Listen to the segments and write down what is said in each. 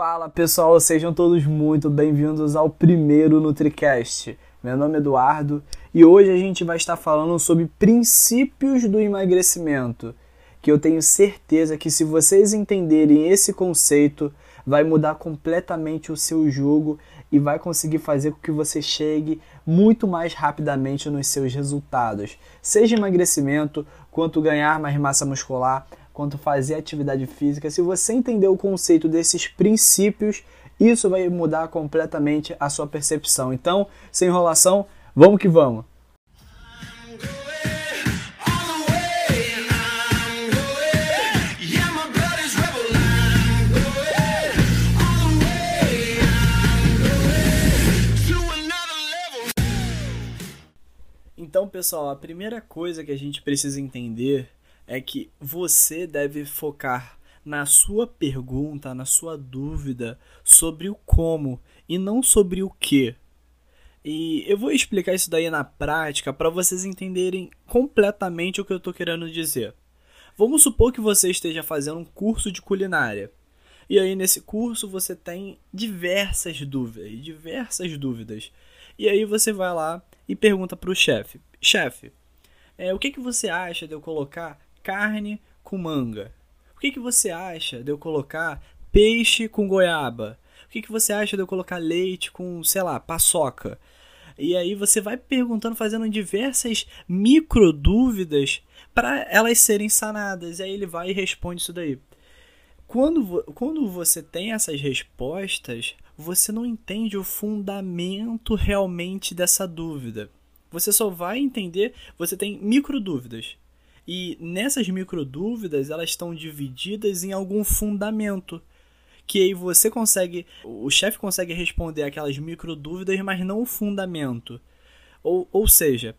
Fala pessoal, sejam todos muito bem-vindos ao primeiro NutriCast. Meu nome é Eduardo e hoje a gente vai estar falando sobre princípios do emagrecimento, que eu tenho certeza que se vocês entenderem esse conceito, vai mudar completamente o seu jogo e vai conseguir fazer com que você chegue muito mais rapidamente nos seus resultados. Seja emagrecimento, quanto ganhar mais massa muscular, quanto fazer atividade física. Se você entender o conceito desses princípios, isso vai mudar completamente a sua percepção. Então, sem enrolação, vamos que vamos! Então, pessoal, a primeira coisa que a gente precisa entender é que você deve focar na sua pergunta, na sua dúvida sobre o como e não sobre o que. E eu vou explicar isso daí na prática para vocês entenderem completamente o que eu estou querendo dizer. Vamos supor que você esteja fazendo um curso de culinária. E aí nesse curso você tem diversas dúvidas, diversas dúvidas. E aí você vai lá e pergunta para o chefe: chefe, é, o que, que você acha de eu colocar carne com manga? O que, que você acha de eu colocar peixe com goiaba? O que, que você acha de eu colocar leite com, sei lá, paçoca? E aí você vai perguntando, fazendo diversas micro dúvidas para elas serem sanadas. E aí ele vai e responde isso daí. Quando, quando você tem essas respostas, você não entende o fundamento realmente dessa dúvida. Você só vai entender, você tem micro dúvidas. E nessas micro dúvidas, elas estão divididas em algum fundamento. Que aí você consegue, o chefe consegue responder aquelas micro dúvidas, mas não o fundamento. Ou, ou seja,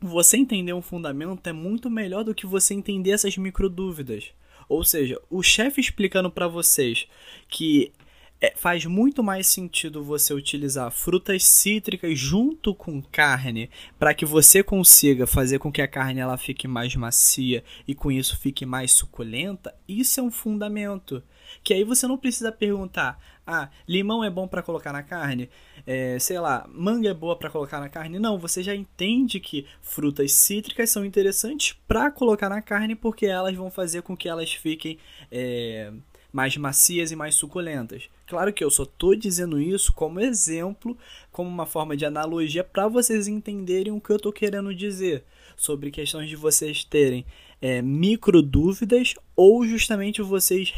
você entender um fundamento é muito melhor do que você entender essas micro dúvidas. Ou seja, o chefe explicando para vocês que é, faz muito mais sentido você utilizar frutas cítricas junto com carne para que você consiga fazer com que a carne ela fique mais macia e com isso fique mais suculenta. Isso é um fundamento. Que aí você não precisa perguntar: ah, limão é bom para colocar na carne? É, sei lá, manga é boa para colocar na carne? Não, você já entende que frutas cítricas são interessantes para colocar na carne porque elas vão fazer com que elas fiquem é, mais macias e mais suculentas. Claro que eu só estou dizendo isso como exemplo, como uma forma de analogia para vocês entenderem o que eu estou querendo dizer sobre questões de vocês terem é, micro dúvidas ou justamente vocês,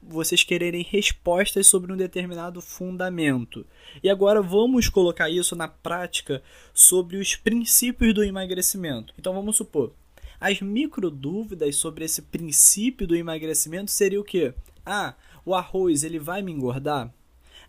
vocês quererem respostas sobre um determinado fundamento. E agora vamos colocar isso na prática sobre os princípios do emagrecimento. Então vamos supor, as micro dúvidas sobre esse princípio do emagrecimento seria o que? Ah, o arroz ele vai me engordar?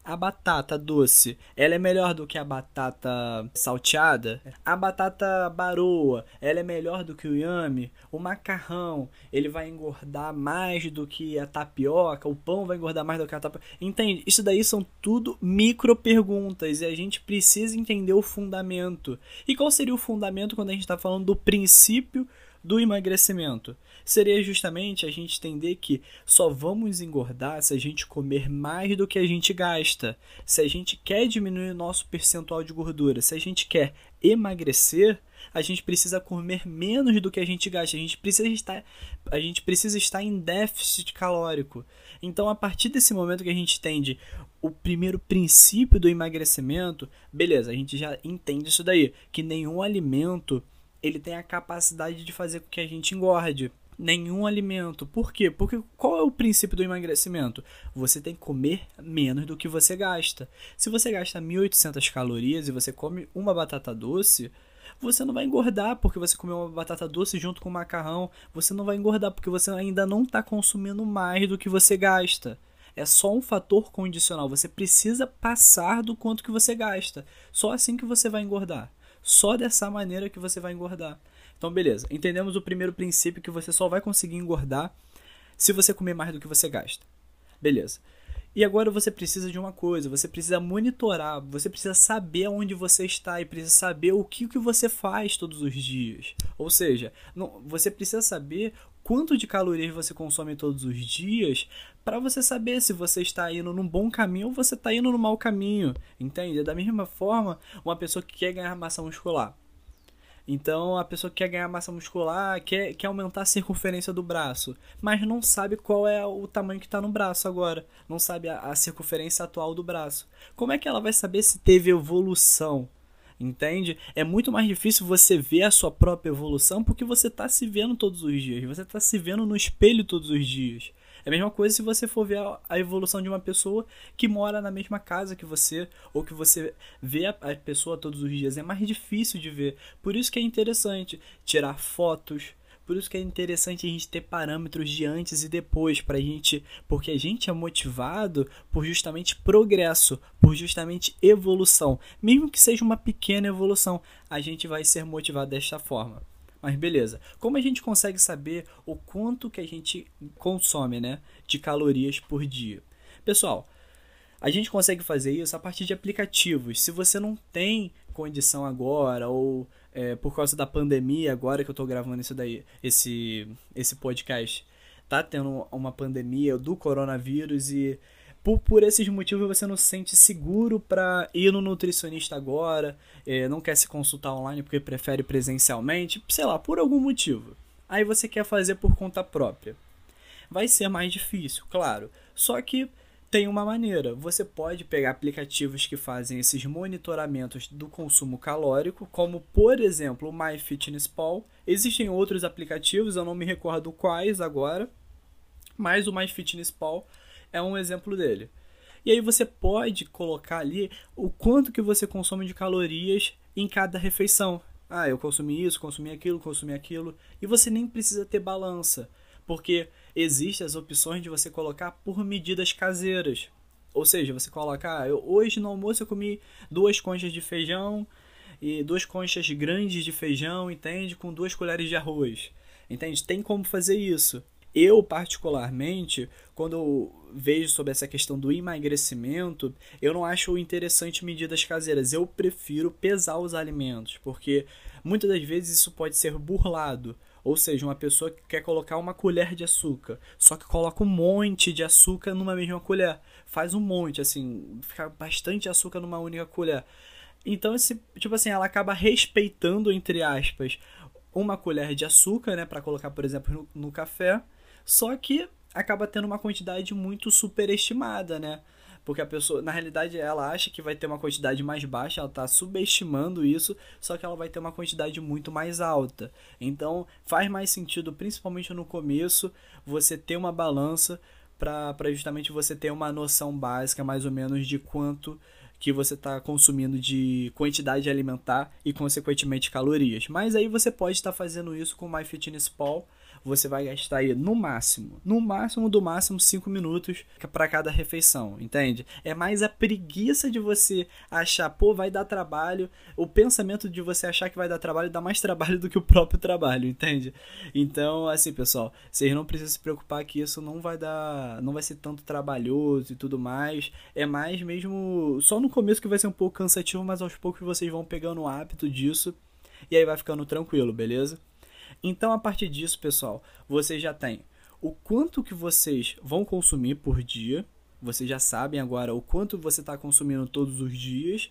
A batata doce, ela é melhor do que a batata salteada? A batata baroa, ela é melhor do que o yame? O macarrão, ele vai engordar mais do que a tapioca? O pão vai engordar mais do que a tapioca? Entende? Isso daí são tudo micro perguntas e a gente precisa entender o fundamento. E qual seria o fundamento quando a gente está falando do princípio do emagrecimento? Seria justamente a gente entender que só vamos engordar se a gente comer mais do que a gente gasta. Se a gente quer diminuir o nosso percentual de gordura, se a gente quer emagrecer, a gente precisa comer menos do que a gente gasta. A gente precisa estar, a gente precisa estar em déficit calórico. Então, a partir desse momento que a gente entende o primeiro princípio do emagrecimento, beleza, a gente já entende isso daí, que nenhum alimento ele tem a capacidade de fazer com que a gente engorde nenhum alimento. Por quê? Porque qual é o princípio do emagrecimento? Você tem que comer menos do que você gasta. Se você gasta 1.800 calorias e você come uma batata doce, você não vai engordar porque você comeu uma batata doce junto com macarrão. Você não vai engordar porque você ainda não está consumindo mais do que você gasta. É só um fator condicional. Você precisa passar do quanto que você gasta. Só assim que você vai engordar. Só dessa maneira que você vai engordar. Então, beleza. Entendemos o primeiro princípio que você só vai conseguir engordar se você comer mais do que você gasta. Beleza. E agora você precisa de uma coisa, você precisa monitorar, você precisa saber onde você está e precisa saber o que, que você faz todos os dias. Ou seja, não, você precisa saber quanto de calorias você consome todos os dias para você saber se você está indo num bom caminho ou você está indo no mau caminho, entende? Da mesma forma, uma pessoa que quer ganhar massa muscular. Então, a pessoa que quer ganhar massa muscular, quer, quer aumentar a circunferência do braço, mas não sabe qual é o tamanho que está no braço agora, não sabe a, a circunferência atual do braço. Como é que ela vai saber se teve evolução? Entende? É muito mais difícil você ver a sua própria evolução porque você está se vendo todos os dias, você está se vendo no espelho todos os dias. É a mesma coisa se você for ver a evolução de uma pessoa que mora na mesma casa que você, ou que você vê a pessoa todos os dias. É mais difícil de ver. Por isso que é interessante tirar fotos. Por isso que é interessante a gente ter parâmetros de antes e depois para a gente, porque a gente é motivado por justamente progresso, por justamente evolução, mesmo que seja uma pequena evolução, a gente vai ser motivado desta forma. Mas beleza. Como a gente consegue saber o quanto que a gente consome, né, de calorias por dia? Pessoal, a gente consegue fazer isso a partir de aplicativos. Se você não tem condição agora ou é, por causa da pandemia, agora que eu estou gravando isso daí, esse esse podcast, tá tendo uma pandemia do coronavírus e por, por esses motivos você não se sente seguro para ir no nutricionista agora, é, não quer se consultar online porque prefere presencialmente, sei lá, por algum motivo. Aí você quer fazer por conta própria. Vai ser mais difícil, claro. Só que tem uma maneira. Você pode pegar aplicativos que fazem esses monitoramentos do consumo calórico, como por exemplo o MyFitnessPal. Existem outros aplicativos, eu não me recordo quais agora, mas o MyFitnessPal é um exemplo dele. E aí você pode colocar ali o quanto que você consome de calorias em cada refeição. Ah, eu consumi isso, consumi aquilo, consumi aquilo. E você nem precisa ter balança, porque existem as opções de você colocar por medidas caseiras. Ou seja, você coloca, ah, eu, hoje no almoço eu comi duas conchas de feijão e duas conchas grandes de feijão, entende? Com duas colheres de arroz. Entende? Tem como fazer isso. Eu, particularmente, quando vejo sobre essa questão do emagrecimento, eu não acho interessante medidas caseiras. Eu prefiro pesar os alimentos, porque muitas das vezes isso pode ser burlado. Ou seja, uma pessoa que quer colocar uma colher de açúcar, só que coloca um monte de açúcar numa mesma colher. Faz um monte, assim, fica bastante açúcar numa única colher. Então, esse, tipo assim, ela acaba respeitando, entre aspas, uma colher de açúcar, né, para colocar, por exemplo, no, no café só que acaba tendo uma quantidade muito superestimada, né? Porque a pessoa, na realidade, ela acha que vai ter uma quantidade mais baixa, ela está subestimando isso, só que ela vai ter uma quantidade muito mais alta. Então, faz mais sentido, principalmente no começo, você ter uma balança para justamente você ter uma noção básica, mais ou menos, de quanto que você está consumindo de quantidade alimentar e, consequentemente, calorias. Mas aí você pode estar fazendo isso com o MyFitnessPal você vai gastar aí no máximo, no máximo do máximo 5 minutos para cada refeição, entende? É mais a preguiça de você achar, pô, vai dar trabalho, o pensamento de você achar que vai dar trabalho dá mais trabalho do que o próprio trabalho, entende? Então, assim, pessoal, vocês não precisam se preocupar que isso não vai dar, não vai ser tanto trabalhoso e tudo mais. É mais mesmo só no começo que vai ser um pouco cansativo, mas aos poucos vocês vão pegando o hábito disso e aí vai ficando tranquilo, beleza? Então, a partir disso, pessoal, vocês já têm o quanto que vocês vão consumir por dia. Vocês já sabem agora o quanto você está consumindo todos os dias.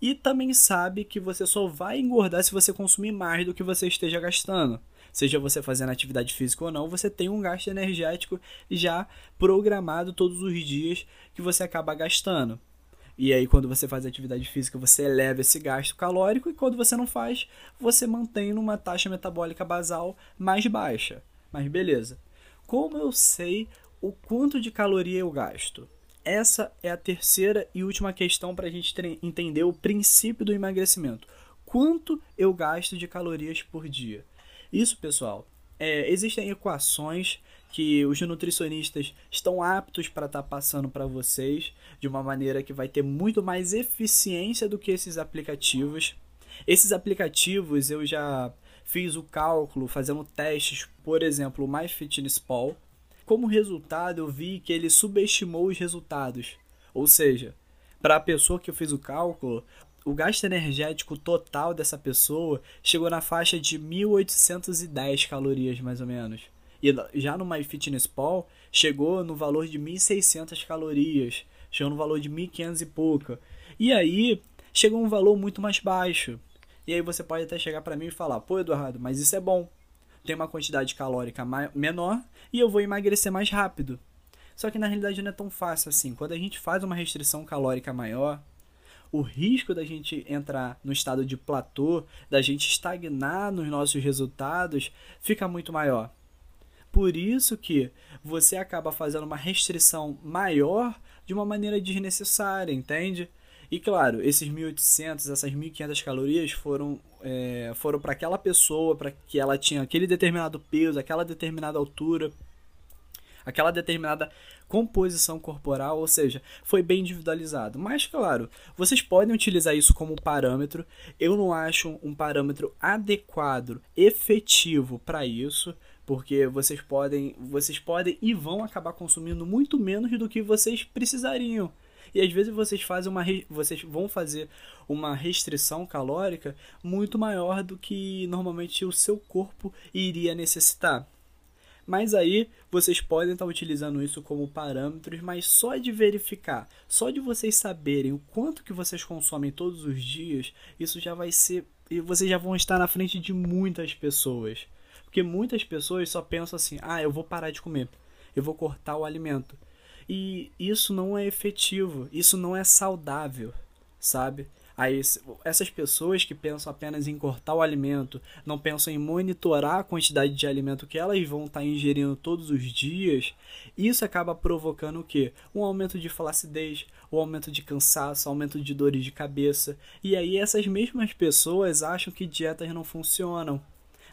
E também sabe que você só vai engordar se você consumir mais do que você esteja gastando. Seja você fazendo atividade física ou não, você tem um gasto energético já programado todos os dias que você acaba gastando. E aí, quando você faz atividade física, você eleva esse gasto calórico, e quando você não faz, você mantém numa taxa metabólica basal mais baixa. Mas beleza. Como eu sei o quanto de caloria eu gasto? Essa é a terceira e última questão para a gente entender o princípio do emagrecimento. Quanto eu gasto de calorias por dia? Isso, pessoal, é, existem equações que os nutricionistas estão aptos para estar tá passando para vocês de uma maneira que vai ter muito mais eficiência do que esses aplicativos. Esses aplicativos eu já fiz o cálculo fazendo testes, por exemplo, o MyFitnessPal. Como resultado, eu vi que ele subestimou os resultados. Ou seja, para a pessoa que eu fiz o cálculo, o gasto energético total dessa pessoa chegou na faixa de 1810 calorias mais ou menos. E já no MyFitnessPal chegou no valor de 1.600 calorias, chegou no valor de 1.500 e pouca. E aí chegou um valor muito mais baixo. E aí você pode até chegar para mim e falar: "Pô, Eduardo, mas isso é bom. Tem uma quantidade calórica menor e eu vou emagrecer mais rápido". Só que na realidade não é tão fácil assim. Quando a gente faz uma restrição calórica maior, o risco da gente entrar no estado de platô, da gente estagnar nos nossos resultados, fica muito maior. Por isso que você acaba fazendo uma restrição maior de uma maneira desnecessária, entende? E claro, esses 1.800, essas 1.500 calorias foram, é, foram para aquela pessoa, para que ela tinha aquele determinado peso, aquela determinada altura, aquela determinada composição corporal, ou seja, foi bem individualizado. Mas claro, vocês podem utilizar isso como parâmetro. Eu não acho um parâmetro adequado, efetivo para isso, porque vocês podem, vocês podem e vão acabar consumindo muito menos do que vocês precisariam. E às vezes vocês fazem uma vocês vão fazer uma restrição calórica muito maior do que normalmente o seu corpo iria necessitar. Mas aí vocês podem estar utilizando isso como parâmetros, mas só de verificar, só de vocês saberem o quanto que vocês consomem todos os dias, isso já vai ser e vocês já vão estar na frente de muitas pessoas. Porque muitas pessoas só pensam assim: "Ah, eu vou parar de comer. Eu vou cortar o alimento". E isso não é efetivo, isso não é saudável, sabe? Aí, essas pessoas que pensam apenas em cortar o alimento, não pensam em monitorar a quantidade de alimento que elas vão estar ingerindo todos os dias, isso acaba provocando o quê? Um aumento de flacidez, um aumento de cansaço, um aumento de dores de cabeça. E aí essas mesmas pessoas acham que dietas não funcionam.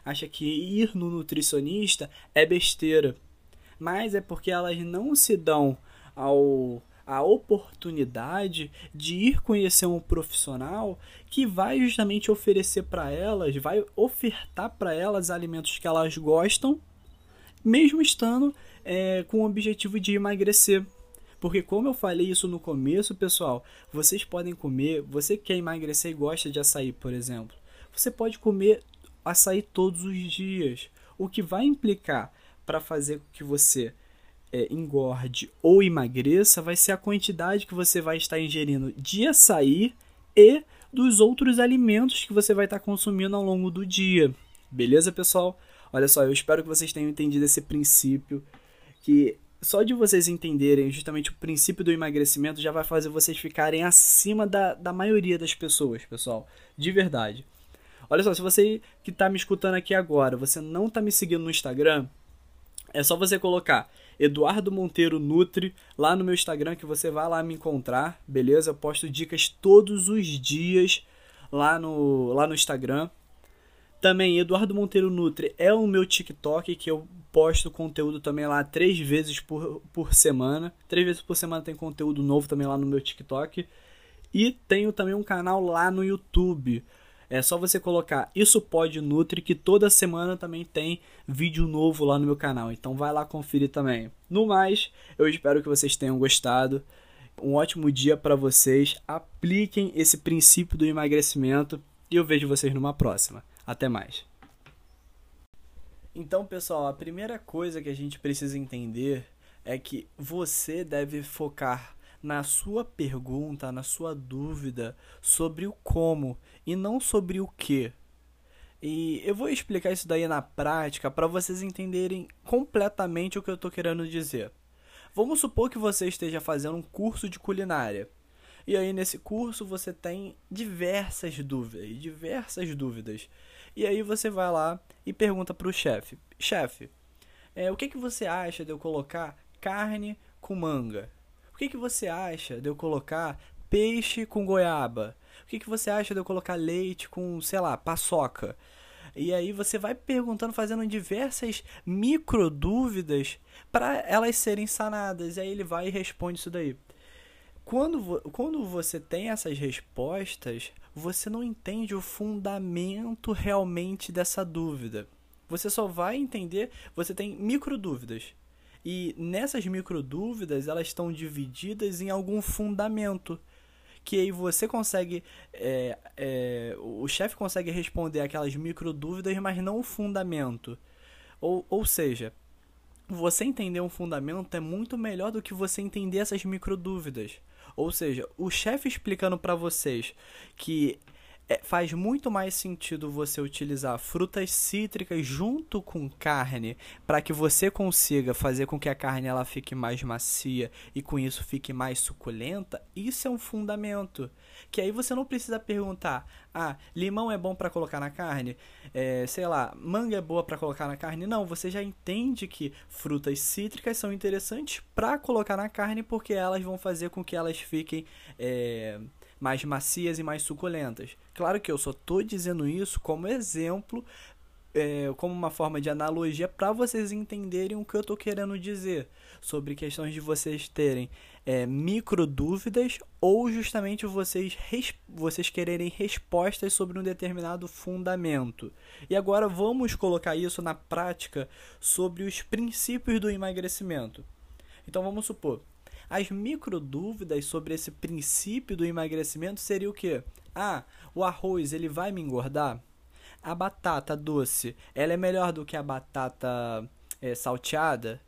Acham que ir no nutricionista é besteira. Mas é porque elas não se dão ao a oportunidade de ir conhecer um profissional que vai justamente oferecer para elas, vai ofertar para elas alimentos que elas gostam, mesmo estando é, com o objetivo de emagrecer. Porque como eu falei isso no começo, pessoal, vocês podem comer, você quer emagrecer e gosta de açaí, por exemplo, você pode comer açaí todos os dias, o que vai implicar para fazer com que você é, engorde ou emagreça vai ser a quantidade que você vai estar ingerindo de açaí e dos outros alimentos que você vai estar consumindo ao longo do dia. Beleza, pessoal? Olha só, eu espero que vocês tenham entendido esse princípio que só de vocês entenderem justamente o princípio do emagrecimento já vai fazer vocês ficarem acima da, da maioria das pessoas, pessoal. De verdade. Olha só, se você que está me escutando aqui agora, você não está me seguindo no Instagram, é só você colocar Eduardo Monteiro Nutri lá no meu Instagram que você vai lá me encontrar, beleza? Eu posto dicas todos os dias lá no, lá no Instagram. Também Eduardo Monteiro Nutri é o meu TikTok que eu posto conteúdo também lá três vezes por, por semana. Três vezes por semana tem conteúdo novo também lá no meu TikTok. E tenho também um canal lá no YouTube é só você colocar Isso Pode Nutri, que toda semana também tem vídeo novo lá no meu canal. Então vai lá conferir também. No mais, eu espero que vocês tenham gostado. Um ótimo dia para vocês. Apliquem esse princípio do emagrecimento e eu vejo vocês numa próxima. Até mais. Então, pessoal, a primeira coisa que a gente precisa entender é que você deve focar na sua pergunta, na sua dúvida sobre o como e não sobre o que. E eu vou explicar isso daí na prática para vocês entenderem completamente o que eu estou querendo dizer. Vamos supor que você esteja fazendo um curso de culinária. E aí nesse curso você tem diversas dúvidas, diversas dúvidas. E aí você vai lá e pergunta para o chefe: chefe, é, o que, que você acha de eu colocar carne com manga? O que, que você acha de eu colocar peixe com goiaba? O que, que você acha de eu colocar leite com, sei lá, paçoca? E aí você vai perguntando, fazendo diversas micro dúvidas para elas serem sanadas. E aí ele vai e responde isso daí. Quando, quando você tem essas respostas, você não entende o fundamento realmente dessa dúvida. Você só vai entender, você tem micro dúvidas. E nessas micro dúvidas, elas estão divididas em algum fundamento. Que aí você consegue. É, é, o chefe consegue responder aquelas micro dúvidas, mas não o fundamento. Ou, ou seja, você entender um fundamento é muito melhor do que você entender essas micro dúvidas. Ou seja, o chefe explicando para vocês que é, faz muito mais sentido você utilizar frutas cítricas junto com carne para que você consiga fazer com que a carne ela fique mais macia e com isso fique mais suculenta. Isso é um fundamento que aí você não precisa perguntar: ah, limão é bom para colocar na carne? É, sei lá, manga é boa para colocar na carne? Não, você já entende que frutas cítricas são interessantes para colocar na carne porque elas vão fazer com que elas fiquem é, mais macias e mais suculentas. Claro que eu só estou dizendo isso como exemplo, é, como uma forma de analogia para vocês entenderem o que eu estou querendo dizer sobre questões de vocês terem é, micro dúvidas ou justamente vocês, vocês quererem respostas sobre um determinado fundamento. E agora vamos colocar isso na prática sobre os princípios do emagrecimento. Então vamos supor, as micro dúvidas sobre esse princípio do emagrecimento seria o que? Ah, o arroz ele vai me engordar? A batata doce, ela é melhor do que a batata é, salteada?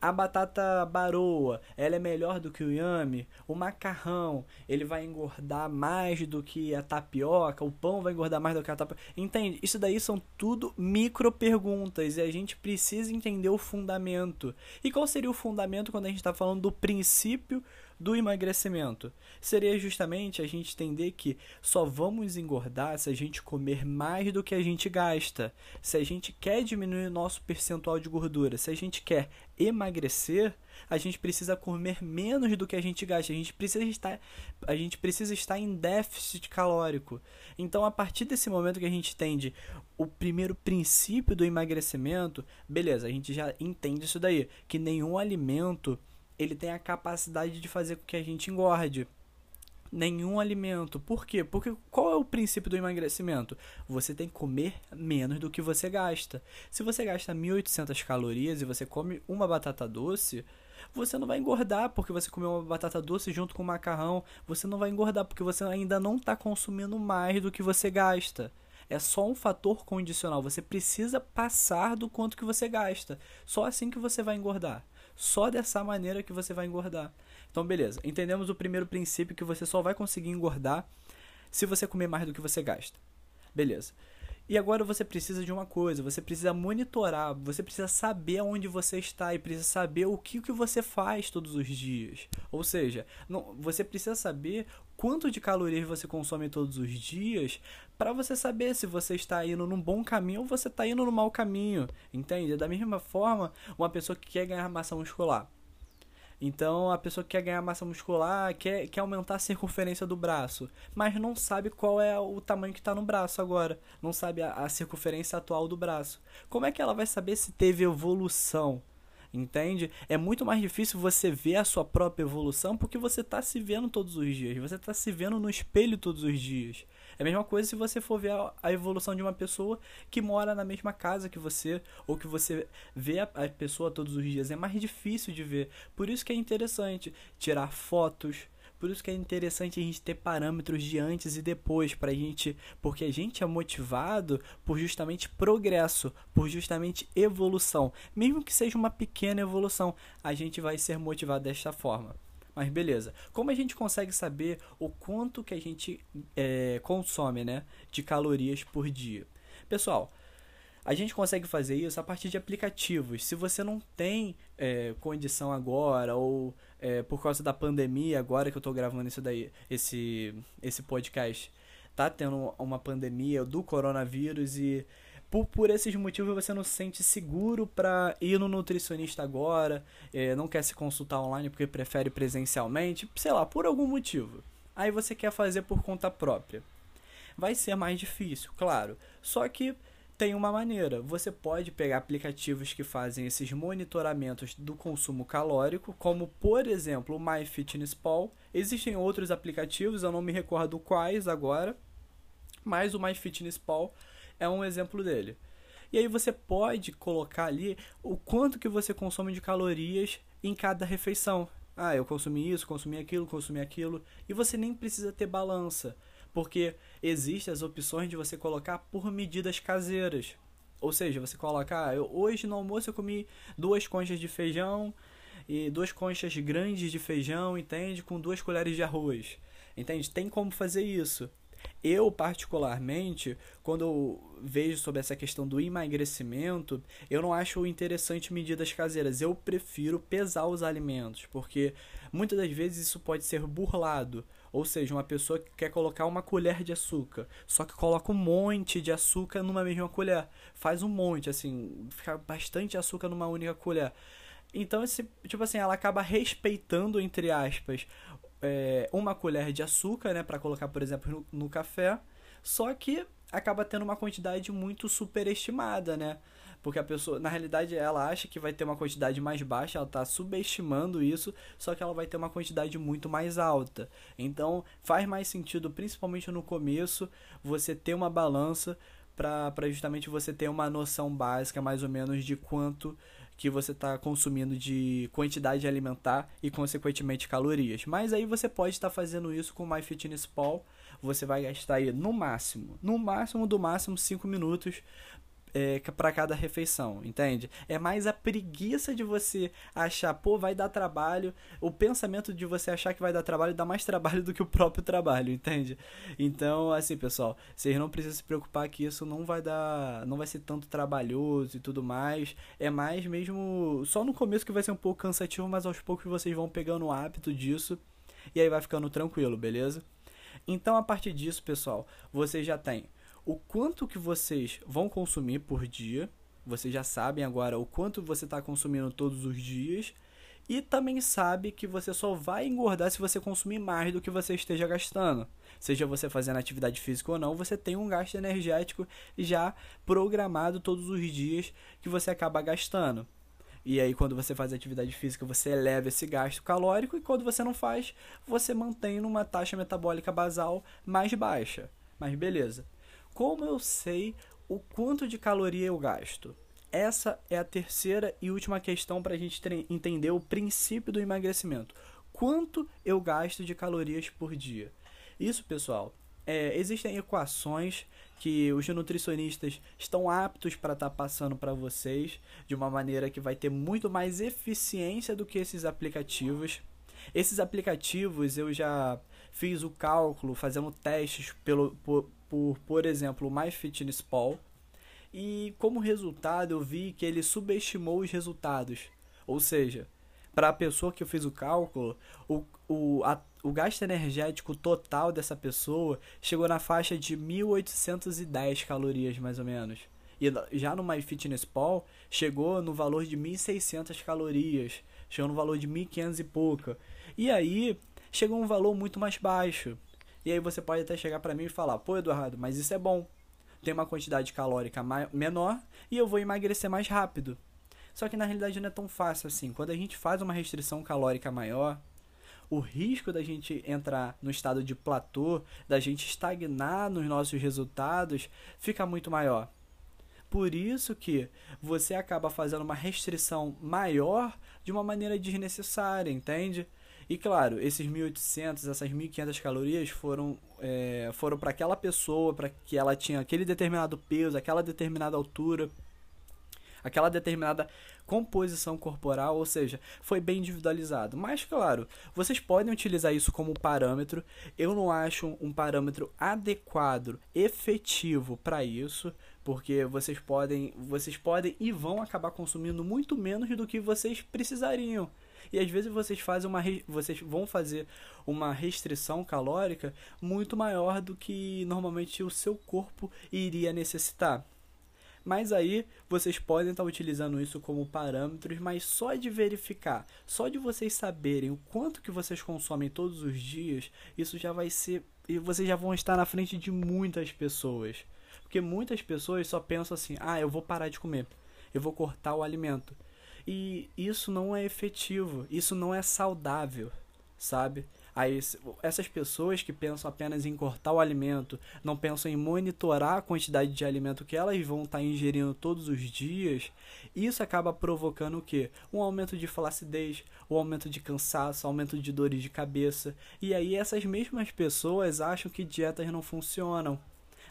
A batata baroa, ela é melhor do que o yame. O macarrão, ele vai engordar mais do que a tapioca. O pão vai engordar mais do que a tapioca. Entende? Isso daí são tudo micro perguntas e a gente precisa entender o fundamento. E qual seria o fundamento quando a gente está falando do princípio do emagrecimento seria justamente a gente entender que só vamos engordar se a gente comer mais do que a gente gasta. Se a gente quer diminuir o nosso percentual de gordura, se a gente quer emagrecer, a gente precisa comer menos do que a gente gasta. A gente precisa estar, a gente precisa estar em déficit calórico. Então, a partir desse momento que a gente entende o primeiro princípio do emagrecimento, beleza, a gente já entende isso daí, que nenhum alimento ele tem a capacidade de fazer com que a gente engorde nenhum alimento. Por quê? Porque qual é o princípio do emagrecimento? Você tem que comer menos do que você gasta. Se você gasta 1.800 calorias e você come uma batata doce, você não vai engordar porque você comeu uma batata doce junto com macarrão. Você não vai engordar porque você ainda não está consumindo mais do que você gasta. É só um fator condicional. Você precisa passar do quanto que você gasta. Só assim que você vai engordar. Só dessa maneira que você vai engordar. Então, beleza. Entendemos o primeiro princípio que você só vai conseguir engordar se você comer mais do que você gasta. Beleza. E agora você precisa de uma coisa, você precisa monitorar, você precisa saber onde você está e precisa saber o que, que você faz todos os dias. Ou seja, não, você precisa saber quanto de calorias você consome todos os dias para você saber se você está indo num bom caminho ou você está indo no mau caminho. Entende? Da mesma forma, uma pessoa que quer ganhar massa muscular então a pessoa que quer ganhar massa muscular, quer, quer aumentar a circunferência do braço, mas não sabe qual é o tamanho que está no braço agora, não sabe a, a circunferência atual do braço. Como é que ela vai saber se teve evolução? Entende? É muito mais difícil você ver a sua própria evolução porque você está se vendo todos os dias, você está se vendo no espelho todos os dias. É a mesma coisa se você for ver a, evolução de uma pessoa que mora na mesma casa que você, ou que você vê a, a pessoa todos os dias. É mais difícil de ver. Por isso que é interessante tirar fotos, por isso que é interessante a gente ter parâmetros de antes e depois para a gente, porque a gente é motivado por justamente progresso, por justamente evolução, mesmo que seja uma pequena evolução, a gente vai ser motivado desta forma. Mas beleza. Como a gente consegue saber o quanto que a gente é, consome né, de calorias por dia? Pessoal, a gente consegue fazer isso a partir de aplicativos. Se você não tem é, condição agora, ou é, por causa da pandemia, agora que eu estou gravando isso daí, esse, esse podcast, tá tendo uma pandemia do coronavírus e por, por esses motivos você não se sente seguro para ir no nutricionista agora, é, não quer se consultar online porque prefere presencialmente, sei lá, por algum motivo. Aí você quer fazer por conta própria. Vai ser mais difícil, claro. Só que tem uma maneira. Você pode pegar aplicativos que fazem esses monitoramentos do consumo calórico, como por exemplo o MyFitnessPal. Existem outros aplicativos, eu não me recordo quais agora, mas o MyFitnessPal é um exemplo dele. E aí você pode colocar ali o quanto que você consome de calorias em cada refeição. Ah, eu consumi isso, consumi aquilo, consumi aquilo. E você nem precisa ter balança, porque existem as opções de você colocar por medidas caseiras. Ou seja, você coloca, ah, eu, hoje no almoço eu comi duas conchas de feijão e duas conchas grandes de feijão, entende? Com duas colheres de arroz. Entende? Tem como fazer isso. Eu, particularmente, quando eu vejo sobre essa questão do emagrecimento, eu não acho interessante medidas caseiras. Eu prefiro pesar os alimentos, porque muitas das vezes isso pode ser burlado. Ou seja, uma pessoa que quer colocar uma colher de açúcar, só que coloca um monte de açúcar numa mesma colher. Faz um monte, assim, fica bastante açúcar numa única colher. Então, esse, tipo assim, ela acaba respeitando, entre aspas, é, uma colher de açúcar, né, para colocar, por exemplo, no, no, café, só que acaba tendo uma quantidade muito superestimada, né? Porque a pessoa, na realidade, ela acha que vai ter uma quantidade mais baixa, ela está subestimando isso, só que ela vai ter uma quantidade muito mais alta. Então, faz mais sentido, principalmente no começo, você ter uma balança para justamente você ter uma noção básica, mais ou menos, de quanto que você está consumindo de quantidade alimentar e, consequentemente, calorias. Mas aí você pode estar fazendo isso com o MyFitnessPal. Você vai gastar aí no máximo, no máximo do máximo 5 minutos é, para cada refeição, entende? É mais a preguiça de você achar, pô, vai dar trabalho. O pensamento de você achar que vai dar trabalho dá mais trabalho do que o próprio trabalho, entende? Então, assim, pessoal, vocês não precisam se preocupar que isso não vai dar, não vai ser tanto trabalhoso e tudo mais. É mais mesmo só no começo que vai ser um pouco cansativo, mas aos poucos vocês vão pegando o hábito disso e aí vai ficando tranquilo, beleza? Então, a partir disso, pessoal, vocês já têm o quanto que vocês vão consumir por dia. Vocês já sabem agora o quanto você está consumindo todos os dias. E também sabe que você só vai engordar se você consumir mais do que você esteja gastando. Seja você fazendo atividade física ou não, você tem um gasto energético já programado todos os dias que você acaba gastando. E aí, quando você faz atividade física, você eleva esse gasto calórico, e quando você não faz, você mantém numa taxa metabólica basal mais baixa. Mas beleza. Como eu sei o quanto de caloria eu gasto? Essa é a terceira e última questão para a gente entender o princípio do emagrecimento. Quanto eu gasto de calorias por dia? Isso, pessoal, é, existem equações que os nutricionistas estão aptos para estar tá passando para vocês de uma maneira que vai ter muito mais eficiência do que esses aplicativos. Esses aplicativos eu já fiz o cálculo fazendo testes pelo, por, por, por exemplo, o MyFitnessPal, e como resultado eu vi que ele subestimou os resultados. Ou seja, para a pessoa que eu fiz o cálculo, o, o, a, o gasto energético total dessa pessoa chegou na faixa de 1810 calorias, mais ou menos. E já no MyFitnessPal chegou no valor de 1600 calorias, chegou no valor de 1500 e pouca. E aí chegou um valor muito mais baixo. E aí você pode até chegar para mim e falar: "Pô, Eduardo, mas isso é bom. Tem uma quantidade calórica menor e eu vou emagrecer mais rápido". Só que na realidade não é tão fácil assim. Quando a gente faz uma restrição calórica maior, o risco da gente entrar no estado de platô, da gente estagnar nos nossos resultados, fica muito maior. Por isso que você acaba fazendo uma restrição maior de uma maneira desnecessária, entende? E claro, esses 1.800, essas 1.500 calorias foram, é, foram para aquela pessoa, para que ela tinha aquele determinado peso, aquela determinada altura, aquela determinada composição corporal, ou seja, foi bem individualizado. Mas claro, vocês podem utilizar isso como parâmetro. Eu não acho um parâmetro adequado, efetivo para isso, porque vocês podem, vocês podem e vão acabar consumindo muito menos do que vocês precisariam. E às vezes vocês fazem uma vocês vão fazer uma restrição calórica muito maior do que normalmente o seu corpo iria necessitar. Mas aí vocês podem estar utilizando isso como parâmetros, mas só de verificar, só de vocês saberem o quanto que vocês consomem todos os dias, isso já vai ser e vocês já vão estar na frente de muitas pessoas. Porque muitas pessoas só pensam assim: "Ah, eu vou parar de comer. Eu vou cortar o alimento". E isso não é efetivo, isso não é saudável, sabe? Aí, essas pessoas que pensam apenas em cortar o alimento, não pensam em monitorar a quantidade de alimento que elas vão estar tá ingerindo todos os dias, isso acaba provocando o quê? Um aumento de flacidez, um aumento de cansaço, aumento de dores de cabeça. E aí essas mesmas pessoas acham que dietas não funcionam.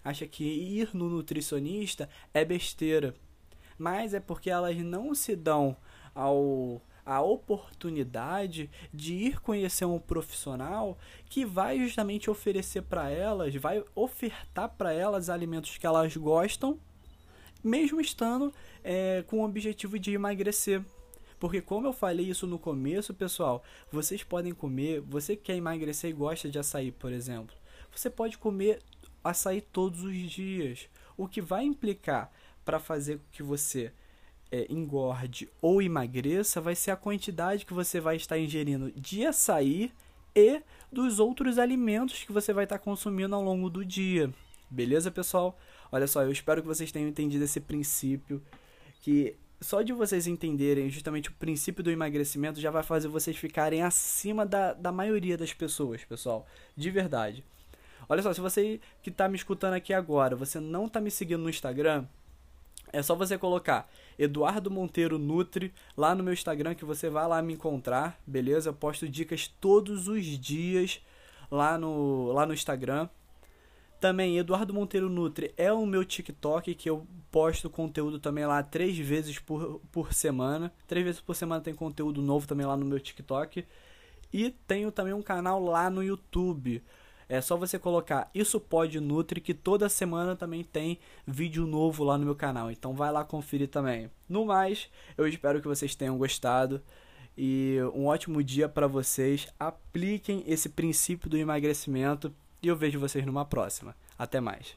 acha que ir no nutricionista é besteira. Mas é porque elas não se dão ao a oportunidade de ir conhecer um profissional que vai justamente oferecer para elas, vai ofertar para elas alimentos que elas gostam, mesmo estando é, com o objetivo de emagrecer. Porque como eu falei isso no começo, pessoal, vocês podem comer, você quer emagrecer e gosta de açaí, por exemplo. Você pode comer açaí todos os dias, o que vai implicar para fazer que você é, engorde ou emagreça vai ser a quantidade que você vai estar ingerindo de açaí e dos outros alimentos que você vai estar consumindo ao longo do dia. Beleza, pessoal? Olha só, eu espero que vocês tenham entendido esse princípio que só de vocês entenderem justamente o princípio do emagrecimento já vai fazer vocês ficarem acima da, da maioria das pessoas, pessoal. De verdade. Olha só, se você que está me escutando aqui agora, você não está me seguindo no Instagram, é só você colocar Eduardo Monteiro Nutri lá no meu Instagram que você vai lá me encontrar, beleza? Eu posto dicas todos os dias lá no, lá no Instagram. Também, Eduardo Monteiro Nutri é o meu TikTok que eu posto conteúdo também lá três vezes por, por semana. Três vezes por semana tem conteúdo novo também lá no meu TikTok. E tenho também um canal lá no YouTube. É só você colocar Isso Pode Nutri, que toda semana também tem vídeo novo lá no meu canal. Então vai lá conferir também. No mais, eu espero que vocês tenham gostado. E um ótimo dia para vocês. Apliquem esse princípio do emagrecimento. E eu vejo vocês numa próxima. Até mais.